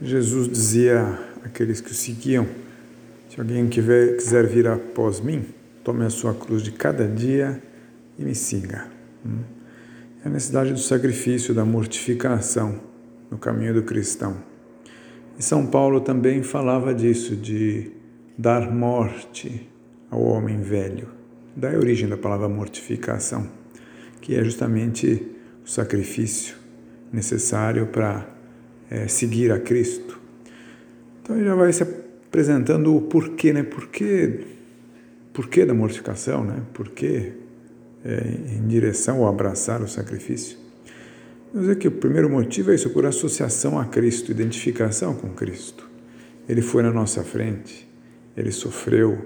Jesus dizia àqueles que o seguiam: Se alguém quiser vir após mim, tome a sua cruz de cada dia e me siga. Hum? É a necessidade do sacrifício, da mortificação no caminho do cristão. E São Paulo também falava disso, de dar morte ao homem velho. Daí a origem da palavra mortificação, que é justamente o sacrifício necessário para é, seguir a Cristo. Então ele já vai se apresentando o porquê, né? Porquê, porquê da mortificação, né? Porquê é, em direção ao abraçar o sacrifício. Vamos dizer que o primeiro motivo é isso, por associação a Cristo, identificação com Cristo. Ele foi na nossa frente, ele sofreu,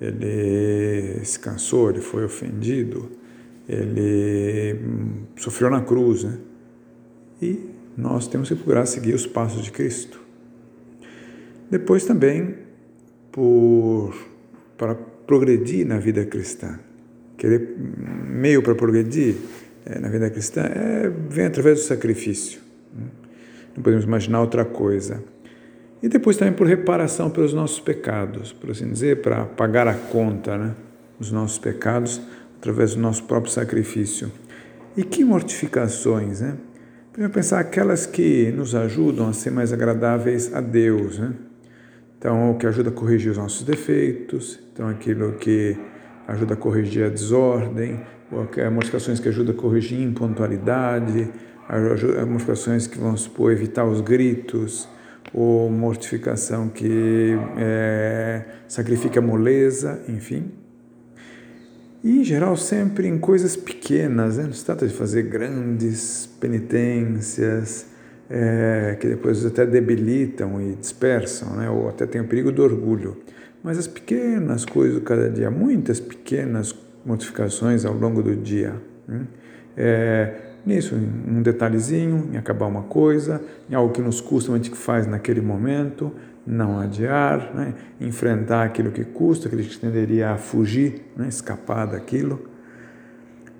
ele se cansou, ele foi ofendido, ele hum, sofreu na cruz, né? E nós temos que procurar seguir os passos de Cristo. Depois também, por, para progredir na vida cristã, querer meio para progredir é, na vida cristã é, vem através do sacrifício. Não podemos imaginar outra coisa. E depois também por reparação pelos nossos pecados, por assim dizer, para pagar a conta né, dos nossos pecados através do nosso próprio sacrifício. E que mortificações, né? Primeiro pensar aquelas que nos ajudam a ser mais agradáveis a Deus, né? Então, o que ajuda a corrigir os nossos defeitos, então aquilo que ajuda a corrigir a desordem, ou modificações que ajudam a corrigir impontualidade, modificações que vão supor evitar os gritos, ou mortificação que é, sacrifica a moleza, enfim. E, em geral, sempre em coisas pequenas, né? não se trata de fazer grandes penitências, é, que depois até debilitam e dispersam, né? ou até tem o perigo do orgulho. Mas as pequenas coisas do cada dia, muitas pequenas modificações ao longo do dia. Né? É, nisso, um detalhezinho, em acabar uma coisa, em algo que nos custa, mas gente faz naquele momento, não adiar, né? enfrentar aquilo que custa, aquilo que tenderia a fugir, né? escapar daquilo.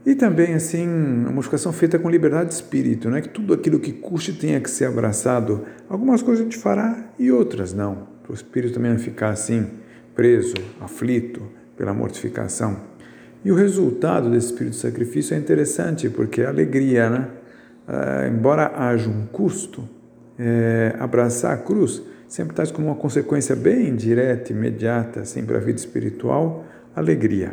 E também, assim, uma modificação feita com liberdade de espírito, né? que tudo aquilo que custe tenha que ser abraçado. Algumas coisas a gente fará e outras não. Para o espírito também não ficar assim, preso, aflito pela mortificação. E o resultado desse espírito de sacrifício é interessante, porque a alegria, né? Ah, embora haja um custo, é, abraçar a cruz sempre traz como uma consequência bem direta, imediata, assim, para a vida espiritual, alegria.